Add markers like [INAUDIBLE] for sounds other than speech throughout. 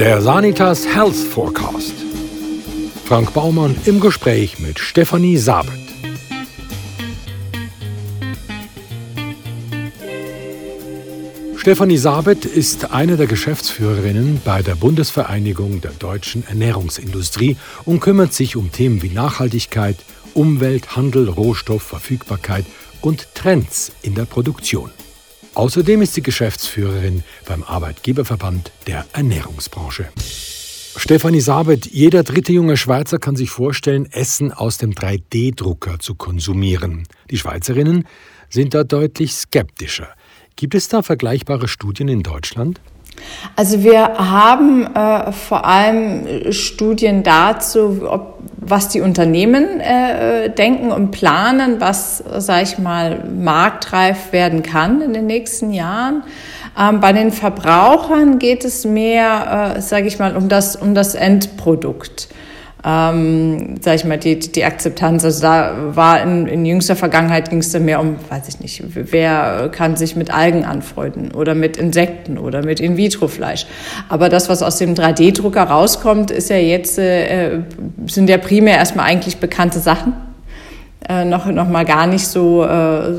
Der Sanitas Health Forecast. Frank Baumann im Gespräch mit Stefanie Sabet. Stefanie Sabet ist eine der Geschäftsführerinnen bei der Bundesvereinigung der deutschen Ernährungsindustrie und kümmert sich um Themen wie Nachhaltigkeit, Umwelt, Handel, Rohstoff, Verfügbarkeit und Trends in der Produktion. Außerdem ist sie Geschäftsführerin beim Arbeitgeberverband der Ernährungsbranche. Stefanie Sabet, jeder dritte junge Schweizer kann sich vorstellen, Essen aus dem 3D-Drucker zu konsumieren. Die Schweizerinnen sind da deutlich skeptischer. Gibt es da vergleichbare Studien in Deutschland? Also wir haben äh, vor allem Studien dazu, ob, was die Unternehmen äh, denken und planen, was, sage ich mal, marktreif werden kann in den nächsten Jahren. Ähm, bei den Verbrauchern geht es mehr, äh, sage ich mal, um das, um das Endprodukt ähm, sag ich mal, die, die Akzeptanz. Also da war in, in jüngster Vergangenheit ging es dann mehr um, weiß ich nicht, wer kann sich mit Algen anfreunden oder mit Insekten oder mit In-vitro-Fleisch. Aber das, was aus dem 3D-Drucker rauskommt, ist ja jetzt, äh, sind ja primär erstmal eigentlich bekannte Sachen äh, noch, noch mal gar nicht so, äh,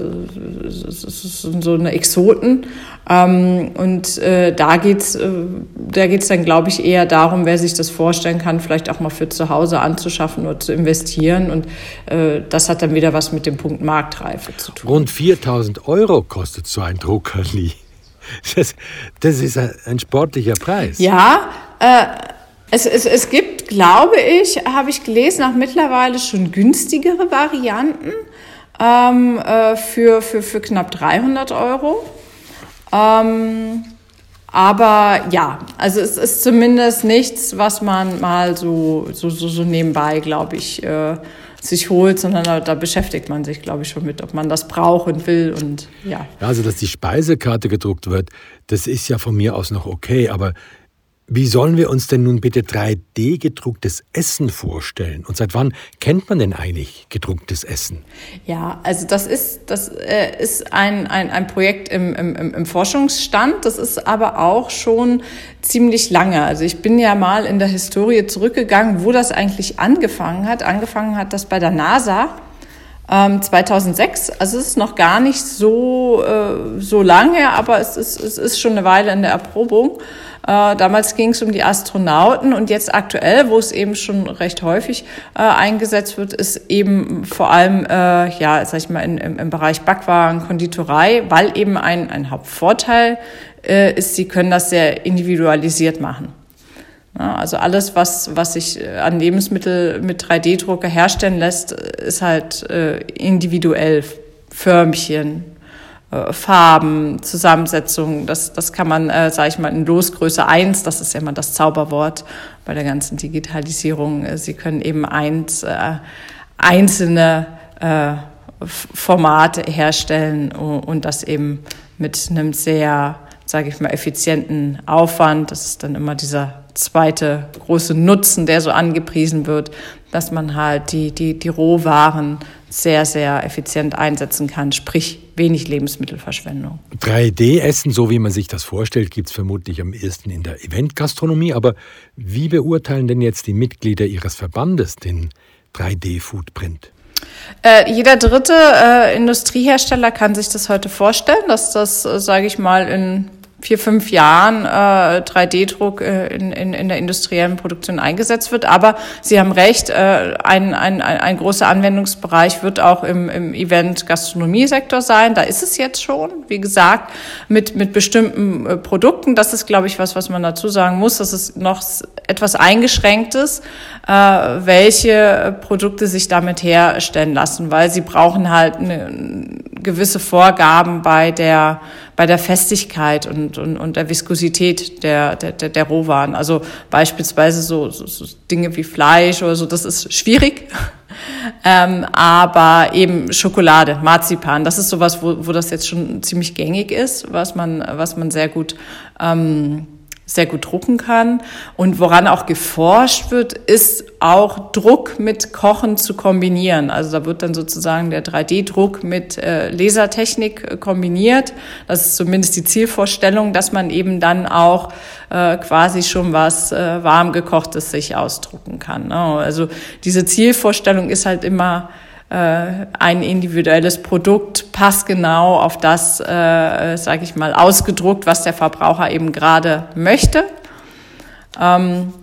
so eine Exoten. Ähm, und äh, da geht's, äh, da geht's dann, glaube ich, eher darum, wer sich das vorstellen kann, vielleicht auch mal für zu Hause anzuschaffen oder zu investieren. Und äh, das hat dann wieder was mit dem Punkt Marktreife zu tun. Rund 4000 Euro kostet so ein Druckerli. Das, das ist ein sportlicher Preis. Ja, äh, es, es, es gibt, glaube ich, habe ich gelesen, auch mittlerweile schon günstigere Varianten ähm, äh, für, für, für knapp 300 Euro. Ähm, aber ja, also es ist zumindest nichts, was man mal so, so, so, so nebenbei, glaube ich, äh, sich holt, sondern da, da, beschäftigt man sich, glaube ich, schon mit, ob man das braucht und will und ja. Also, dass die Speisekarte gedruckt wird, das ist ja von mir aus noch okay, aber wie sollen wir uns denn nun bitte 3D gedrucktes Essen vorstellen? Und seit wann kennt man denn eigentlich gedrucktes Essen? Ja, also das ist, das äh, ist ein, ein, ein Projekt im, im, im Forschungsstand. Das ist aber auch schon ziemlich lange. Also ich bin ja mal in der Historie zurückgegangen, wo das eigentlich angefangen hat. Angefangen hat das bei der NASA. 2006, ähm, also es ist noch gar nicht so, äh, so lange, aber es ist, es ist schon eine Weile in der Erprobung. Äh, damals ging es um die Astronauten und jetzt aktuell, wo es eben schon recht häufig äh, eingesetzt wird, ist eben vor allem, äh, ja, sag ich mal, in, im, im Bereich Backwaren, Konditorei, weil eben ein, ein Hauptvorteil äh, ist, sie können das sehr individualisiert machen. Ja, also alles, was, was sich äh, an Lebensmittel mit 3D-Drucker herstellen lässt, ist halt äh, individuell. Förmchen, äh, Farben, Zusammensetzungen, das, das kann man, äh, sage ich mal, in Losgröße eins. das ist ja immer das Zauberwort bei der ganzen Digitalisierung. Äh, Sie können eben eins, äh, einzelne äh, Formate herstellen und das eben mit einem sehr, sage ich mal, effizienten Aufwand. Das ist dann immer dieser zweite große Nutzen, der so angepriesen wird, dass man halt die, die, die Rohwaren sehr, sehr effizient einsetzen kann, sprich wenig Lebensmittelverschwendung. 3D-Essen, so wie man sich das vorstellt, gibt es vermutlich am ehesten in der Eventgastronomie. Aber wie beurteilen denn jetzt die Mitglieder Ihres Verbandes den 3D-Foodprint? Äh, jeder dritte äh, Industriehersteller kann sich das heute vorstellen, dass das, äh, sage ich mal, in vier, fünf Jahren äh, 3D-Druck äh, in, in, in der industriellen Produktion eingesetzt wird. Aber Sie haben recht, äh, ein, ein, ein großer Anwendungsbereich wird auch im, im Event-Gastronomie-Sektor sein. Da ist es jetzt schon, wie gesagt, mit, mit bestimmten äh, Produkten. Das ist, glaube ich, was, was man dazu sagen muss. Das ist noch etwas eingeschränktes, äh, welche Produkte sich damit herstellen lassen, weil sie brauchen halt eine, gewisse Vorgaben bei der, bei der Festigkeit und, und, und der Viskosität der, der, der Rohwaren. Also beispielsweise so, so, so Dinge wie Fleisch oder so, das ist schwierig. [LAUGHS] ähm, aber eben Schokolade, Marzipan, das ist sowas, wo, wo das jetzt schon ziemlich gängig ist, was man, was man sehr gut ähm, sehr gut drucken kann. Und woran auch geforscht wird, ist auch Druck mit Kochen zu kombinieren. Also da wird dann sozusagen der 3D-Druck mit äh, Lasertechnik äh, kombiniert. Das ist zumindest die Zielvorstellung, dass man eben dann auch äh, quasi schon was äh, warm gekochtes sich ausdrucken kann. Ne? Also diese Zielvorstellung ist halt immer ein individuelles Produkt passgenau auf das, äh, sage ich mal, ausgedruckt, was der Verbraucher eben gerade möchte. Ähm,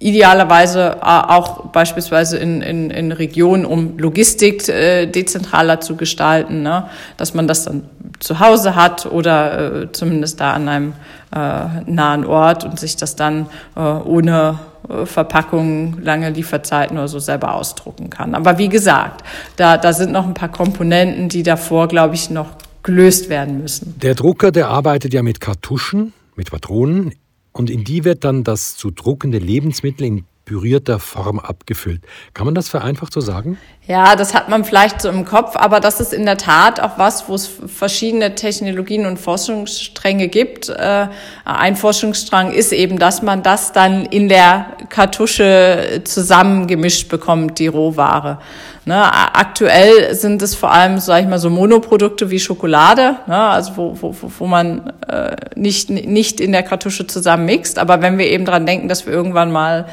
idealerweise äh, auch beispielsweise in, in, in Regionen, um Logistik äh, dezentraler zu gestalten, ne? dass man das dann zu Hause hat oder äh, zumindest da an einem äh, nahen Ort und sich das dann äh, ohne äh, Verpackungen, lange Lieferzeiten oder so selber ausdrucken kann. Aber wie gesagt, da, da sind noch ein paar Komponenten, die davor, glaube ich, noch gelöst werden müssen. Der Drucker, der arbeitet ja mit Kartuschen, mit Patronen und in die wird dann das zu druckende Lebensmittel in pürierter Form abgefüllt. Kann man das vereinfacht so sagen? Ja, das hat man vielleicht so im Kopf, aber das ist in der Tat auch was, wo es verschiedene Technologien und Forschungsstränge gibt. Äh, ein Forschungsstrang ist eben, dass man das dann in der Kartusche zusammengemischt bekommt, die Rohware. Ne, aktuell sind es vor allem, sage ich mal, so Monoprodukte wie Schokolade, ne, also wo, wo, wo man äh, nicht, nicht in der Kartusche zusammen mixt. Aber wenn wir eben dran denken, dass wir irgendwann mal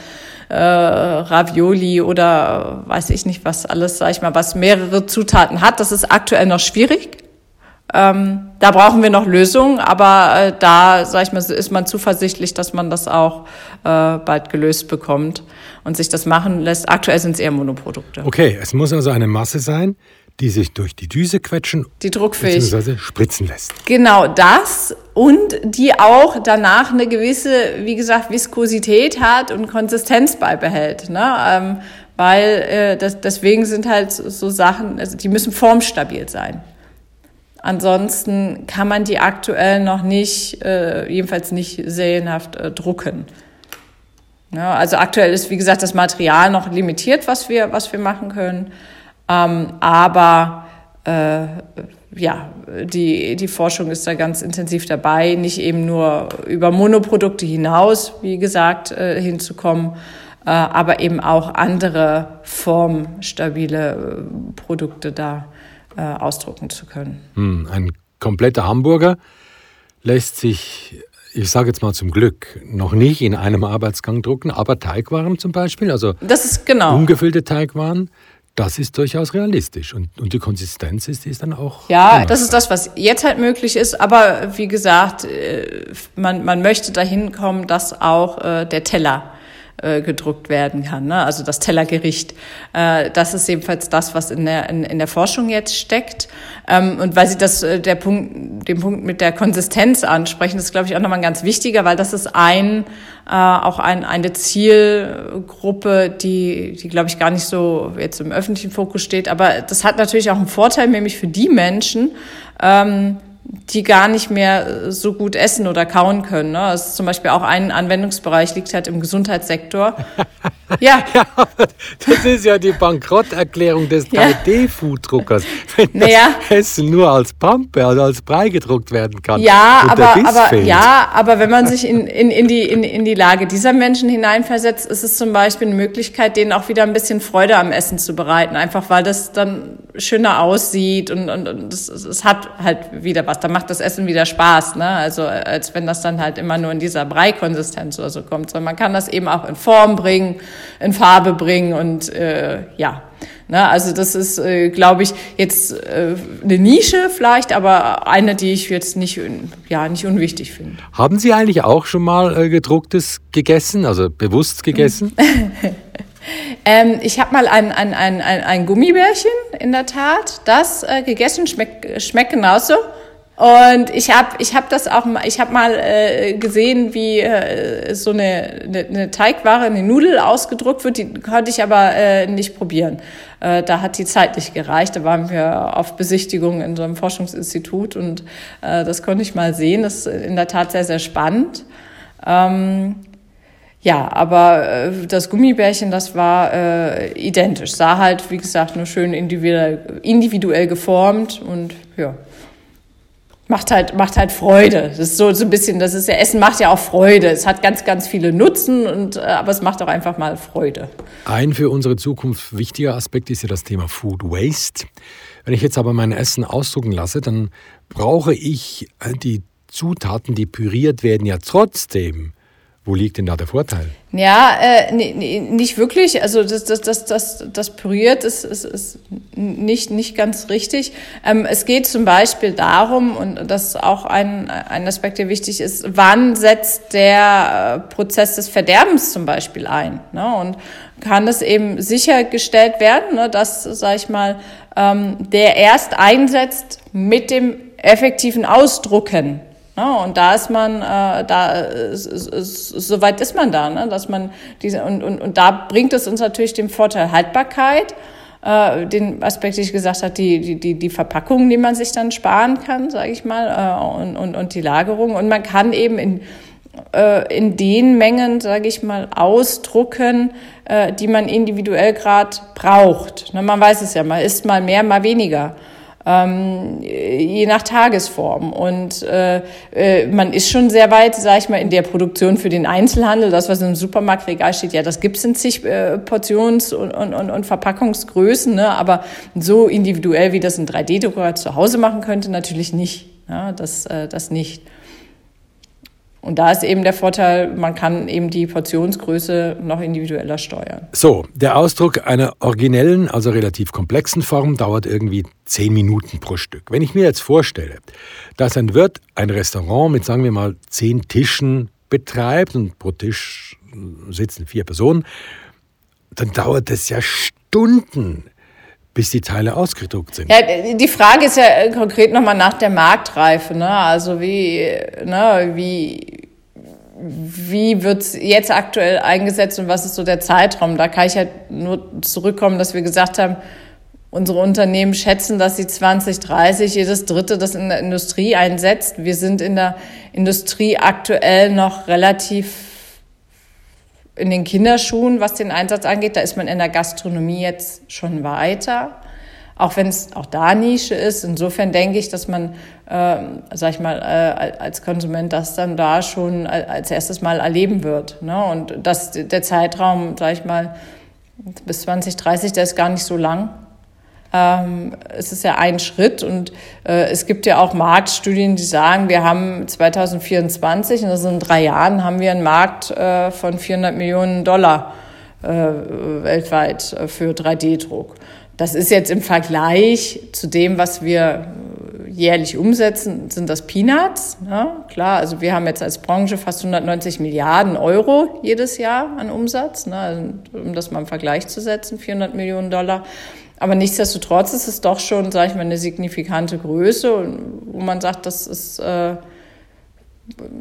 äh, Ravioli oder weiß ich nicht was alles, sag ich mal, was mehrere Zutaten hat. Das ist aktuell noch schwierig. Ähm, da brauchen wir noch Lösungen, aber äh, da, sag ich mal, ist man zuversichtlich, dass man das auch äh, bald gelöst bekommt und sich das machen lässt. Aktuell sind es eher Monoprodukte. Okay, es muss also eine Masse sein, die sich durch die Düse quetschen, die druckfähig bzw. spritzen lässt. Genau das und die auch danach eine gewisse, wie gesagt, Viskosität hat und Konsistenz beibehält. Ne? Ähm, weil äh, das, deswegen sind halt so Sachen, also die müssen formstabil sein. Ansonsten kann man die aktuell noch nicht, äh, jedenfalls nicht serienhaft äh, drucken. Ja, also aktuell ist, wie gesagt, das Material noch limitiert, was wir, was wir machen können. Ähm, aber äh, ja, die, die Forschung ist da ganz intensiv dabei, nicht eben nur über Monoprodukte hinaus, wie gesagt, äh, hinzukommen, äh, aber eben auch andere formstabile äh, Produkte da äh, ausdrucken zu können. Hm, ein kompletter Hamburger lässt sich ich sage jetzt mal zum Glück, noch nicht in einem Arbeitsgang drucken, aber Teigwaren zum Beispiel, also das ist genau. ungefüllte Teigwaren, das ist durchaus realistisch. Und, und die Konsistenz ist, ist dann auch. Ja, anders. das ist das, was jetzt halt möglich ist. Aber wie gesagt, äh, man, man möchte dahin kommen, dass auch äh, der Teller äh, gedruckt werden kann. Ne? Also das Tellergericht. Äh, das ist jedenfalls das, was in der, in, in der Forschung jetzt steckt. Ähm, und weil Sie das, äh, der Punkt, den Punkt mit der Konsistenz ansprechen, das ist, glaube ich, auch nochmal ein ganz wichtiger, weil das ist ein, äh, auch ein, eine Zielgruppe, die, die, glaube ich, gar nicht so jetzt im öffentlichen Fokus steht. Aber das hat natürlich auch einen Vorteil, nämlich für die Menschen, ähm, die gar nicht mehr so gut essen oder kauen können. Ne? Das ist zum Beispiel auch ein Anwendungsbereich, liegt halt im Gesundheitssektor. [LAUGHS] ja. ja das ist ja die Bankrotterklärung des 3D-Food-Druckers, [LAUGHS] wenn naja. das Essen nur als Pampe, also als Brei gedruckt werden kann. Ja, aber, aber, ja aber wenn man sich in, in, in, die, in, in die Lage dieser Menschen hineinversetzt, ist es zum Beispiel eine Möglichkeit, denen auch wieder ein bisschen Freude am Essen zu bereiten, einfach weil das dann schöner aussieht und, und, und es, es hat halt wieder was. Da macht das Essen wieder Spaß, ne? Also als wenn das dann halt immer nur in dieser Breikonsistenz oder so kommt. Sondern man kann das eben auch in Form bringen, in Farbe bringen und äh, ja. Ne, also das ist, äh, glaube ich, jetzt äh, eine Nische vielleicht, aber eine, die ich jetzt nicht, ja, nicht unwichtig finde. Haben Sie eigentlich auch schon mal äh, gedrucktes gegessen, also bewusst gegessen? [LAUGHS] Ähm, ich habe mal ein, ein, ein, ein, ein Gummibärchen, in der Tat, das äh, gegessen, schmeckt, schmeckt genauso. Und ich habe ich hab das auch ich habe mal äh, gesehen, wie äh, so eine, eine, eine Teigware, eine Nudel ausgedruckt wird. Die konnte ich aber äh, nicht probieren. Äh, da hat die Zeit nicht gereicht. Da waren wir auf Besichtigung in so einem Forschungsinstitut und äh, das konnte ich mal sehen. Das ist in der Tat sehr, sehr spannend. Ähm, ja, aber äh, das Gummibärchen, das war äh, identisch. Sah halt, wie gesagt, nur schön individuell, individuell geformt und ja. macht halt, macht halt Freude. Das ist so, so ein bisschen, das ist ja, Essen macht ja auch Freude. Es hat ganz, ganz viele Nutzen und, äh, aber es macht auch einfach mal Freude. Ein für unsere Zukunft wichtiger Aspekt ist ja das Thema Food Waste. Wenn ich jetzt aber mein Essen ausdrucken lasse, dann brauche ich äh, die Zutaten, die püriert werden, ja trotzdem. Wo liegt denn da der Vorteil? Ja, äh, nicht wirklich. Also das, das, das, das, das püriert ist, ist, ist nicht, nicht ganz richtig. Ähm, es geht zum Beispiel darum, und das ist auch ein, ein Aspekt, der wichtig ist, wann setzt der äh, Prozess des Verderbens zum Beispiel ein? Ne? Und kann es eben sichergestellt werden, ne, dass, sag ich mal, ähm, der erst einsetzt mit dem effektiven Ausdrucken Ne? Und da ist man, äh, da ist, ist, man da, ne? dass man diese und, und, und da bringt es uns natürlich den Vorteil Haltbarkeit, äh, den Aspekt, den ich gesagt habe, die, die, die, die Verpackungen, die man sich dann sparen kann, sage ich mal, äh, und, und, und die Lagerung. Und man kann eben in äh, in den Mengen, sage ich mal, ausdrucken, äh, die man individuell gerade braucht. Ne? Man weiß es ja, man isst mal mehr, mal weniger ähm, je nach Tagesform. Und äh, äh, man ist schon sehr weit, sage ich mal, in der Produktion für den Einzelhandel. Das, was im Supermarktregal steht, ja, das gibt's in zig äh, Portions- und, und, und Verpackungsgrößen, ne? aber so individuell, wie das ein 3D-Drucker zu Hause machen könnte, natürlich nicht. Ja, das, äh, das nicht. Und da ist eben der Vorteil, man kann eben die Portionsgröße noch individueller steuern. So, der Ausdruck einer originellen, also relativ komplexen Form dauert irgendwie zehn Minuten pro Stück. Wenn ich mir jetzt vorstelle, dass ein Wirt ein Restaurant mit, sagen wir mal, zehn Tischen betreibt und pro Tisch sitzen vier Personen, dann dauert es ja Stunden, bis die Teile ausgedruckt sind. Ja, die Frage ist ja konkret nochmal nach der Marktreife. Ne? Also wie, ne, wie, wie wird es jetzt aktuell eingesetzt und was ist so der Zeitraum? Da kann ich halt nur zurückkommen, dass wir gesagt haben, unsere Unternehmen schätzen, dass sie 2030 jedes Dritte das in der Industrie einsetzt. Wir sind in der Industrie aktuell noch relativ in den Kinderschuhen, was den Einsatz angeht. Da ist man in der Gastronomie jetzt schon weiter, auch wenn es auch da Nische ist. Insofern denke ich, dass man, äh, sag ich mal, äh, als Konsument das dann da schon als erstes Mal erleben wird. Ne? Und dass der Zeitraum, sag ich mal, bis 2030, der ist gar nicht so lang. Ähm, es ist ja ein Schritt und äh, es gibt ja auch Marktstudien, die sagen, wir haben 2024, und das sind drei Jahren, haben wir einen Markt äh, von 400 Millionen Dollar äh, weltweit äh, für 3D-Druck. Das ist jetzt im Vergleich zu dem, was wir jährlich umsetzen, sind das Peanuts. Ne? Klar, also wir haben jetzt als Branche fast 190 Milliarden Euro jedes Jahr an Umsatz, ne? Also, um das mal im Vergleich zu setzen, 400 Millionen Dollar. Aber nichtsdestotrotz ist es doch schon, sage ich mal, eine signifikante Größe, wo man sagt, das ist äh,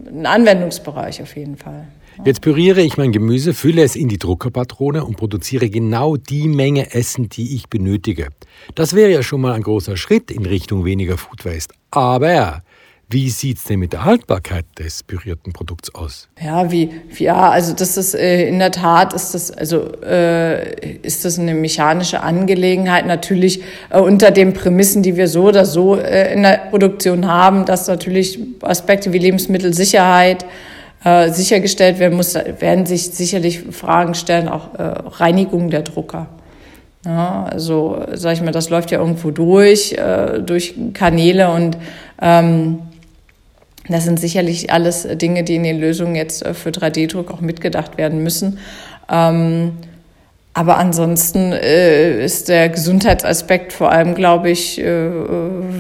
ein Anwendungsbereich auf jeden Fall. Jetzt püriere ich mein Gemüse, fülle es in die Druckerpatrone und produziere genau die Menge Essen, die ich benötige. Das wäre ja schon mal ein großer Schritt in Richtung weniger Food Waste. Aber wie sieht es denn mit der Haltbarkeit des pürierten Produkts aus? Ja, wie, ja, also das ist äh, in der Tat ist das also äh, ist das eine mechanische Angelegenheit natürlich äh, unter den Prämissen, die wir so oder so äh, in der Produktion haben, dass natürlich Aspekte wie Lebensmittelsicherheit äh, sichergestellt werden muss, werden sich sicherlich Fragen stellen, auch äh, Reinigung der Drucker. Ja, also sag ich mal, das läuft ja irgendwo durch, äh, durch Kanäle und ähm, das sind sicherlich alles Dinge, die in den Lösungen jetzt äh, für 3D-Druck auch mitgedacht werden müssen. Ähm, aber ansonsten äh, ist der Gesundheitsaspekt vor allem, glaube ich, äh,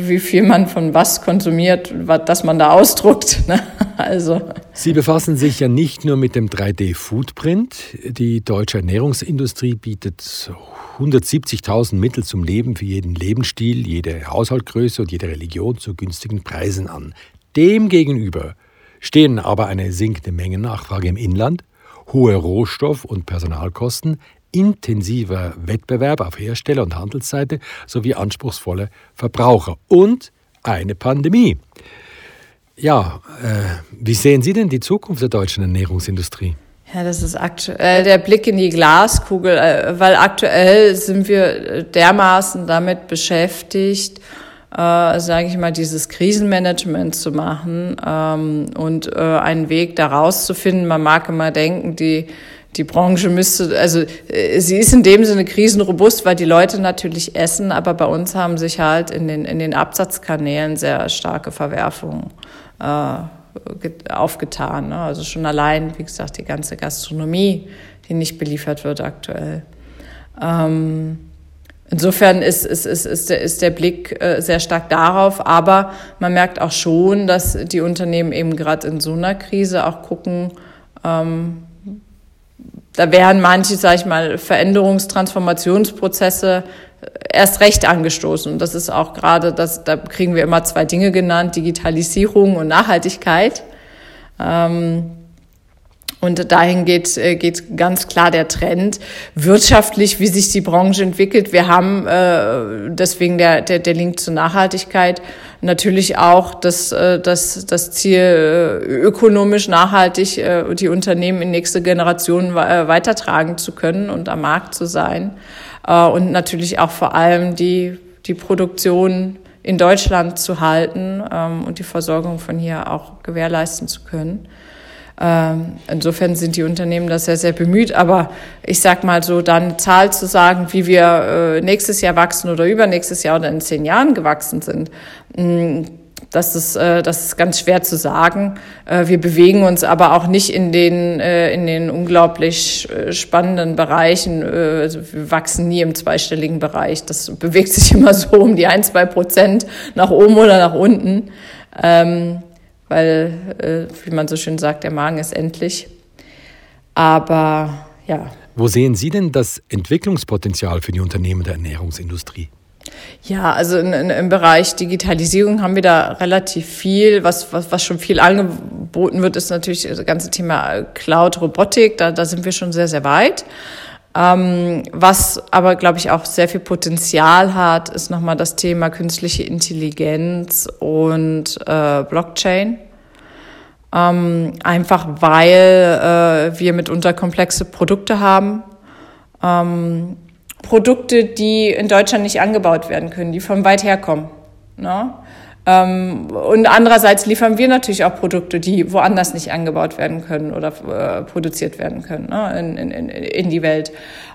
wie viel man von was konsumiert, was, dass man da ausdruckt. [LAUGHS] Ne? Also. Sie befassen sich ja nicht nur mit dem 3D-Footprint. Die deutsche Ernährungsindustrie bietet 170.000 Mittel zum Leben für jeden Lebensstil, jede Haushaltgröße und jede Religion zu günstigen Preisen an. Demgegenüber stehen aber eine sinkende Mengennachfrage im Inland, hohe Rohstoff- und Personalkosten, intensiver Wettbewerb auf Hersteller- und Handelsseite sowie anspruchsvolle Verbraucher und eine Pandemie. Ja, äh, wie sehen Sie denn die Zukunft der deutschen Ernährungsindustrie? Ja, das ist aktuell der Blick in die Glaskugel, äh, weil aktuell sind wir dermaßen damit beschäftigt, äh, sage ich mal, dieses Krisenmanagement zu machen ähm, und äh, einen Weg daraus zu finden. Man mag immer denken, die die Branche müsste, also äh, sie ist in dem Sinne krisenrobust, weil die Leute natürlich essen, aber bei uns haben sich halt in den, in den Absatzkanälen sehr starke Verwerfungen äh, aufgetan. Ne? Also schon allein, wie gesagt, die ganze Gastronomie, die nicht beliefert wird aktuell. Ähm, Insofern ist, ist, ist, ist, der, ist der Blick äh, sehr stark darauf, aber man merkt auch schon, dass die Unternehmen eben gerade in so einer Krise auch gucken, ähm, da wären manche, sage ich mal, Veränderungs-, Transformationsprozesse erst recht angestoßen. Und das ist auch gerade, das, da kriegen wir immer zwei Dinge genannt, Digitalisierung und Nachhaltigkeit. Ähm, und dahin geht, äh, geht ganz klar der Trend. Wirtschaftlich, wie sich die Branche entwickelt. Wir haben äh, deswegen der, der, der Link zur Nachhaltigkeit natürlich auch das, äh, das, das Ziel, äh, ökonomisch nachhaltig die Unternehmen in nächste Generationen weitertragen zu können und am Markt zu sein. Und natürlich auch vor allem die, die Produktion in Deutschland zu halten ähm, und die Versorgung von hier auch gewährleisten zu können. Ähm, insofern sind die Unternehmen da sehr, sehr bemüht. Aber ich sag mal so, dann eine Zahl zu sagen, wie wir äh, nächstes Jahr wachsen oder übernächstes Jahr oder in zehn Jahren gewachsen sind, mm, das ist, äh, das ist ganz schwer zu sagen. Äh, wir bewegen uns aber auch nicht in den, in den unglaublich spannenden Bereichen. Also wir wachsen nie im zweistelligen Bereich. Das bewegt sich immer so um die ein, zwei Prozent nach oben oder nach unten. Weil, äh, wie man so schön sagt, der Magen ist endlich. Aber ja. Wo sehen Sie denn das Entwicklungspotenzial für die Unternehmen der Ernährungsindustrie? Ja, also in, in, im Bereich Digitalisierung haben wir da relativ viel. Was, was, was schon viel angeboten wird, ist natürlich das ganze Thema Cloud, Robotik. Da, da sind wir schon sehr, sehr weit. Ähm, was aber, glaube ich, auch sehr viel Potenzial hat, ist nochmal das Thema künstliche Intelligenz und äh, Blockchain. Ähm, einfach weil äh, wir mitunter komplexe Produkte haben. Ähm, Produkte, die in Deutschland nicht angebaut werden können, die von weit herkommen. Ne? Ähm, und andererseits liefern wir natürlich auch Produkte, die woanders nicht angebaut werden können oder äh, produziert werden können ne, in, in, in die Welt.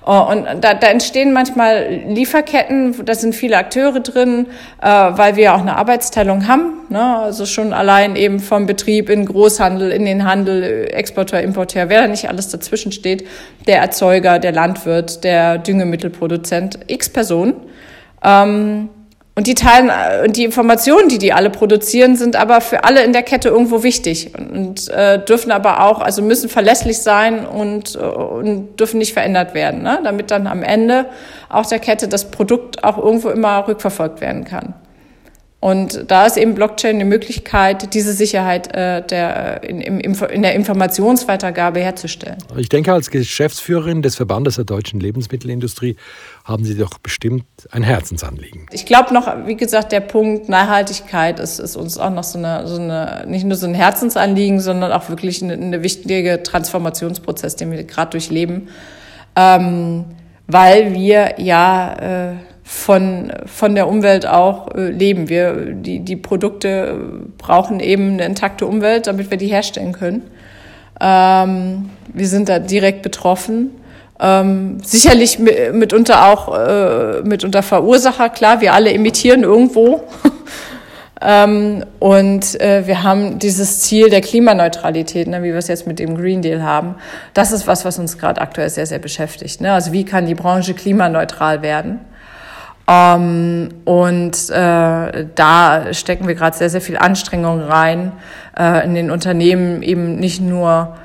Oh, und da, da entstehen manchmal Lieferketten, da sind viele Akteure drin, äh, weil wir auch eine Arbeitsteilung haben. Ne? Also schon allein eben vom Betrieb in Großhandel, in den Handel, Exporteur, Importeur, wer da nicht alles dazwischen steht, der Erzeuger, der Landwirt, der Düngemittelproduzent, x Personen. Ähm, und die teilen und die Informationen, die die alle produzieren, sind aber für alle in der Kette irgendwo wichtig und, und äh, dürfen aber auch, also müssen verlässlich sein und, äh, und dürfen nicht verändert werden, ne? damit dann am Ende auch der Kette das Produkt auch irgendwo immer rückverfolgt werden kann. Und da ist eben Blockchain eine Möglichkeit, diese Sicherheit äh, der, in, in, in der Informationsweitergabe herzustellen. Ich denke, als Geschäftsführerin des Verbandes der deutschen Lebensmittelindustrie haben Sie doch bestimmt ein Herzensanliegen. Ich glaube noch, wie gesagt, der Punkt Nachhaltigkeit ist, ist uns auch noch so eine, so eine, nicht nur so ein Herzensanliegen, sondern auch wirklich eine, eine wichtige Transformationsprozess, den wir gerade durchleben. Ähm, weil wir ja äh, von, von der Umwelt auch äh, leben. Wir, die, die Produkte brauchen eben eine intakte Umwelt, damit wir die herstellen können. Ähm, wir sind da direkt betroffen. Ähm, sicherlich mitunter auch äh, mitunter Verursacher, klar, wir alle emittieren irgendwo. [LAUGHS] ähm, und äh, wir haben dieses Ziel der Klimaneutralität, ne, wie wir es jetzt mit dem Green Deal haben. Das ist was, was uns gerade aktuell sehr, sehr beschäftigt. Ne? Also wie kann die Branche klimaneutral werden? Ähm, und äh, da stecken wir gerade sehr, sehr viel Anstrengung rein, äh, in den Unternehmen eben nicht nur,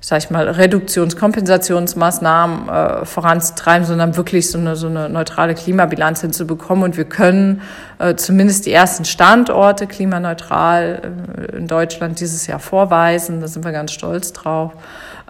sag ich mal, Reduktions-, Kompensationsmaßnahmen äh, voranzutreiben, sondern wirklich so eine, so eine neutrale Klimabilanz hinzubekommen. Und wir können äh, zumindest die ersten Standorte klimaneutral äh, in Deutschland dieses Jahr vorweisen. Da sind wir ganz stolz drauf.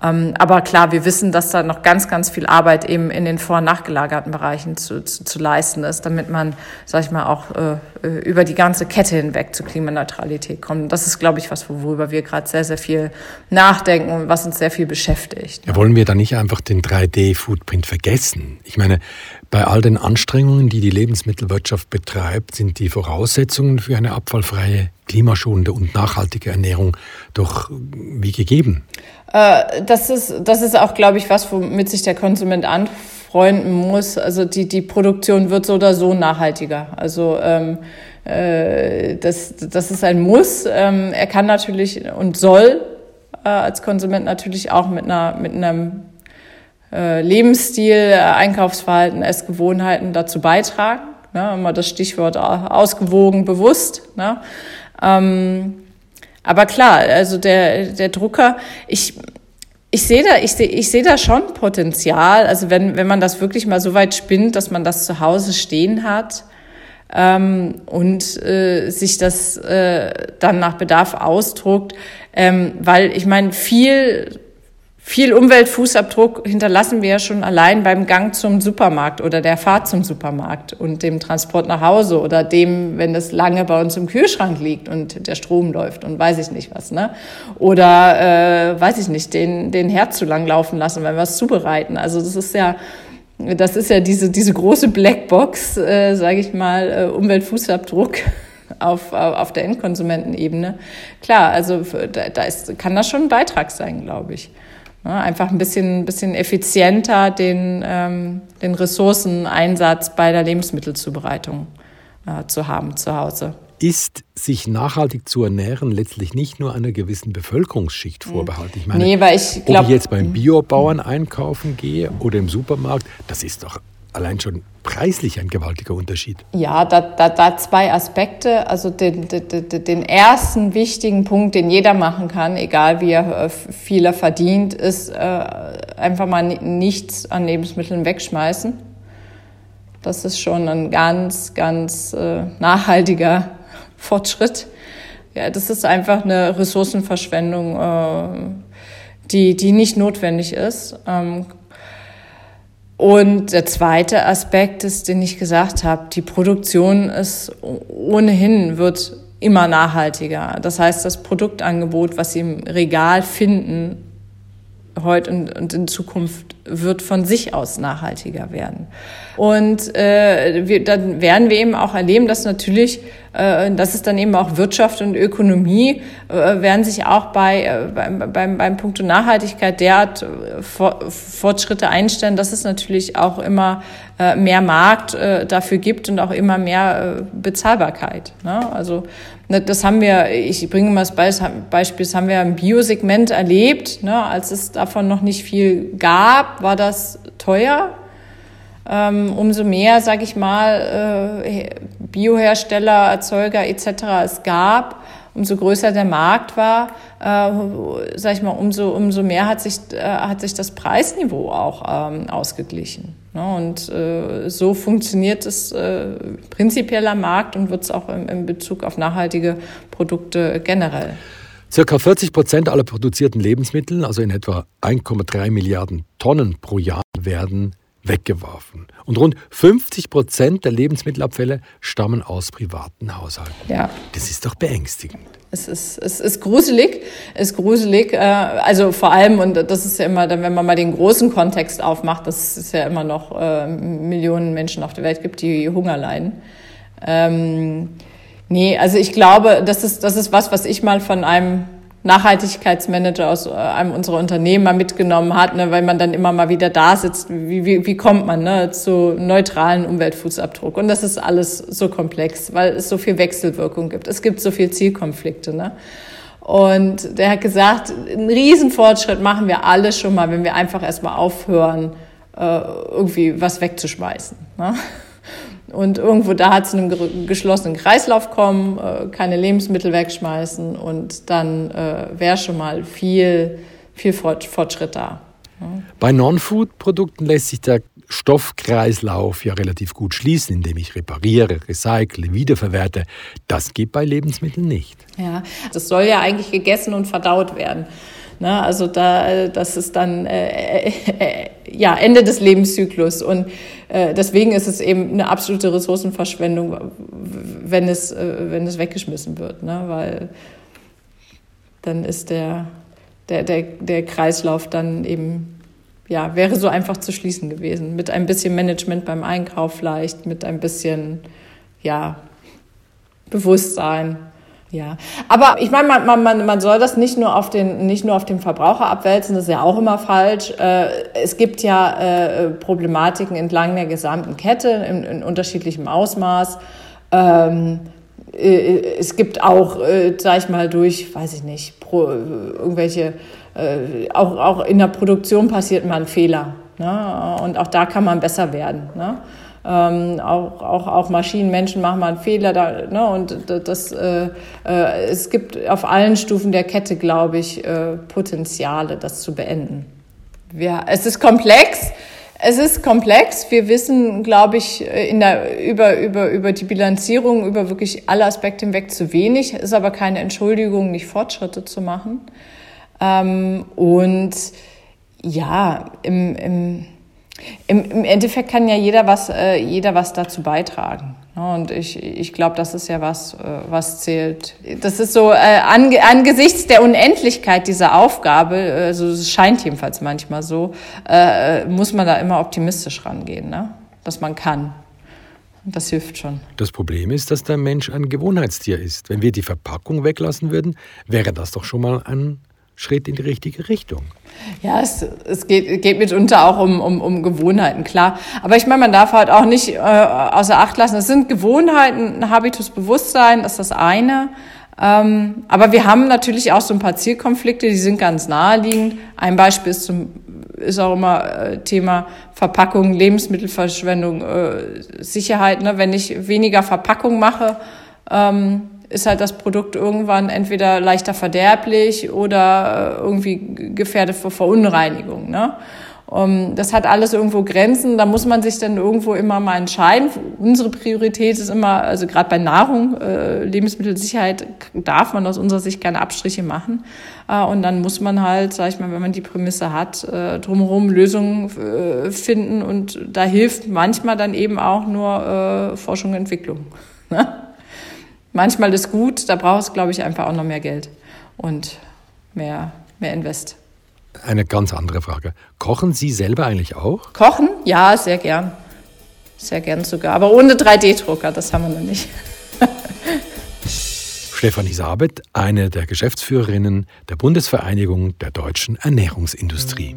Ähm, aber klar, wir wissen, dass da noch ganz, ganz viel Arbeit eben in den vor- und nachgelagerten Bereichen zu, zu, zu leisten ist, damit man, sag ich mal, auch äh, über die ganze Kette hinweg zur Klimaneutralität kommt. Das ist, glaube ich, was, worüber wir gerade sehr, sehr viel nachdenken und was uns sehr viel beschäftigt. Ja, wollen wir da nicht einfach den 3D-Footprint vergessen? Ich meine, bei all den Anstrengungen, die die Lebensmittelwirtschaft betreibt, sind die Voraussetzungen für eine abfallfreie, klimaschonende und nachhaltige Ernährung doch wie gegeben. Äh, das, ist, das ist auch, glaube ich, was, womit sich der Konsument anfreunden muss. Also die, die Produktion wird so oder so nachhaltiger. Also ähm, äh, das, das ist ein Muss. Ähm, er kann natürlich und soll äh, als Konsument natürlich auch mit einer mit einem äh, Lebensstil, äh, Einkaufsverhalten, Essgewohnheiten dazu beitragen. Ne? Immer das Stichwort ausgewogen, bewusst. Ne? Ähm, aber klar, also der, der Drucker, ich, ich sehe da, ich sehe, ich sehe da schon Potenzial. Also wenn, wenn man das wirklich mal so weit spinnt, dass man das zu Hause stehen hat ähm, und äh, sich das äh, dann nach Bedarf ausdruckt, ähm, weil ich meine, viel viel Umweltfußabdruck hinterlassen wir ja schon allein beim Gang zum Supermarkt oder der Fahrt zum Supermarkt und dem Transport nach Hause oder dem, wenn es lange bei uns im Kühlschrank liegt und der Strom läuft und weiß ich nicht was, ne? Oder äh, weiß ich nicht, den den Herd zu lang laufen lassen, wenn wir es zubereiten. Also das ist ja das ist ja diese diese große Blackbox, äh, sage ich mal, äh, Umweltfußabdruck [LAUGHS] auf, auf der Endkonsumentenebene. Klar, also da, da ist, kann das schon ein Beitrag sein, glaube ich. Ne, einfach ein bisschen, bisschen effizienter den, ähm, den Ressourceneinsatz bei der Lebensmittelzubereitung äh, zu haben zu Hause. Ist sich nachhaltig zu ernähren letztlich nicht nur einer gewissen Bevölkerungsschicht hm. vorbehalten? Ich meine, nee, weil ich glaub, ob ich jetzt beim hm. Biobauern einkaufen gehe oder im Supermarkt, das ist doch allein schon preislich ein gewaltiger Unterschied. Ja, da, da, da zwei Aspekte. Also den, den, den ersten wichtigen Punkt, den jeder machen kann, egal wie er äh, viel er verdient, ist äh, einfach mal nichts an Lebensmitteln wegschmeißen. Das ist schon ein ganz, ganz äh, nachhaltiger [LAUGHS] Fortschritt. Ja, das ist einfach eine Ressourcenverschwendung, äh, die, die nicht notwendig ist. Ähm, und der zweite Aspekt ist, den ich gesagt habe, die Produktion ist ohnehin wird immer nachhaltiger. Das heißt, das Produktangebot, was Sie im Regal finden, heute und, und in Zukunft wird von sich aus nachhaltiger werden. Und äh, wir, dann werden wir eben auch erleben, dass natürlich, äh, dass es dann eben auch Wirtschaft und Ökonomie äh, werden sich auch bei, äh, beim, beim, beim Punkt Nachhaltigkeit derart äh, Fortschritte einstellen, dass es natürlich auch immer äh, mehr Markt äh, dafür gibt und auch immer mehr äh, Bezahlbarkeit. Ne? Also das haben wir, ich bringe mal das Beispiel, das haben wir im Biosegment erlebt. Ne? Als es davon noch nicht viel gab, war das teuer ähm, umso mehr, sage ich mal, äh, Biohersteller, Erzeuger etc. es gab, umso größer der Markt war, äh, sage ich mal, umso, umso mehr hat sich, äh, hat sich das Preisniveau auch ähm, ausgeglichen. Ne? Und äh, so funktioniert es äh, prinzipiell am Markt und wird es auch im, im Bezug auf nachhaltige Produkte generell. Circa 40 Prozent aller produzierten Lebensmittel, also in etwa 1,3 Milliarden Tonnen pro Jahr, werden weggeworfen. Und rund 50 Prozent der Lebensmittelabfälle stammen aus privaten Haushalten. Ja. Das ist doch beängstigend. Es ist, es ist gruselig, es ist gruselig. Äh, also vor allem, und das ist ja immer, wenn man mal den großen Kontext aufmacht, dass es ja immer noch äh, Millionen Menschen auf der Welt gibt, die Hunger leiden. Ähm, nee, also ich glaube, das ist, das ist was, was ich mal von einem Nachhaltigkeitsmanager aus äh, einem unserer Unternehmen mitgenommen hat, ne, weil man dann immer mal wieder da sitzt, wie, wie, wie kommt man ne, zu neutralen Umweltfußabdruck. Und das ist alles so komplex, weil es so viel Wechselwirkung gibt. Es gibt so viel Zielkonflikte. Ne? Und der hat gesagt, einen Riesenfortschritt machen wir alle schon mal, wenn wir einfach erstmal aufhören, äh, irgendwie was wegzuschmeißen. Ne? Und irgendwo da hat es einen geschlossenen Kreislauf kommen, äh, keine Lebensmittel wegschmeißen und dann äh, wäre schon mal viel, viel Fortschritt da. Bei Non-Food-Produkten lässt sich der Stoffkreislauf ja relativ gut schließen, indem ich repariere, recycle, wiederverwerte. Das geht bei Lebensmitteln nicht. Ja, das soll ja eigentlich gegessen und verdaut werden. Ne? Also da, das ist dann äh, äh, ja Ende des Lebenszyklus und äh, deswegen ist es eben eine absolute Ressourcenverschwendung, wenn es äh, wenn es weggeschmissen wird, ne? weil dann ist der der der der Kreislauf dann eben ja wäre so einfach zu schließen gewesen mit ein bisschen Management beim Einkauf vielleicht mit ein bisschen ja Bewusstsein ja, aber ich meine, man, man, man soll das nicht nur auf den nicht nur auf den Verbraucher abwälzen, das ist ja auch immer falsch. Äh, es gibt ja äh, Problematiken entlang der gesamten Kette in, in unterschiedlichem Ausmaß. Ähm, äh, es gibt auch, sag ich mal, durch, weiß ich nicht, irgendwelche, auch, auch in der Produktion passiert mal ein Fehler. Ne? Und auch da kann man besser werden. Ne? Ähm, auch, auch, auch Maschinen, Menschen machen mal einen Fehler. Da, ne? Und das, äh, äh, es gibt auf allen Stufen der Kette, glaube ich, äh, Potenziale, das zu beenden. Ja, es ist komplex. Es ist komplex. Wir wissen, glaube ich, in der, über, über, über die Bilanzierung, über wirklich alle Aspekte hinweg zu wenig. Ist aber keine Entschuldigung, nicht Fortschritte zu machen. Ähm, und ja, im, im im, Im Endeffekt kann ja jeder was, äh, jeder was dazu beitragen. Ne? Und ich, ich glaube, das ist ja was, äh, was zählt. Das ist so, äh, ange, angesichts der Unendlichkeit dieser Aufgabe, also es scheint jedenfalls manchmal so, äh, muss man da immer optimistisch rangehen, ne? dass man kann. Das hilft schon. Das Problem ist, dass der Mensch ein Gewohnheitstier ist. Wenn wir die Verpackung weglassen würden, wäre das doch schon mal ein Schritt in die richtige Richtung. Ja, es, es geht, geht mitunter auch um, um, um Gewohnheiten, klar. Aber ich meine, man darf halt auch nicht äh, außer Acht lassen, es sind Gewohnheiten, Habitus, Bewusstsein, das ist das eine. Ähm, aber wir haben natürlich auch so ein paar Zielkonflikte, die sind ganz naheliegend. Ein Beispiel ist, zum, ist auch immer äh, Thema Verpackung, Lebensmittelverschwendung, äh, Sicherheit. Ne? Wenn ich weniger Verpackung mache, ähm, ist halt das Produkt irgendwann entweder leichter verderblich oder äh, irgendwie gefährdet vor Verunreinigung. Ne? Um, das hat alles irgendwo Grenzen. Da muss man sich dann irgendwo immer mal entscheiden. Unsere Priorität ist immer, also gerade bei Nahrung, äh, Lebensmittelsicherheit darf man aus unserer Sicht keine Abstriche machen. Äh, und dann muss man halt, sag ich mal, wenn man die Prämisse hat, äh, drumherum Lösungen äh, finden. Und da hilft manchmal dann eben auch nur äh, Forschung und Entwicklung. Ne? Manchmal ist gut, da braucht es, glaube ich, einfach auch noch mehr Geld und mehr, mehr Invest. Eine ganz andere Frage. Kochen Sie selber eigentlich auch? Kochen? Ja, sehr gern. Sehr gern sogar. Aber ohne 3D-Drucker, das haben wir noch nicht. [LAUGHS] Stefanie Sabet, eine der Geschäftsführerinnen der Bundesvereinigung der deutschen Ernährungsindustrie.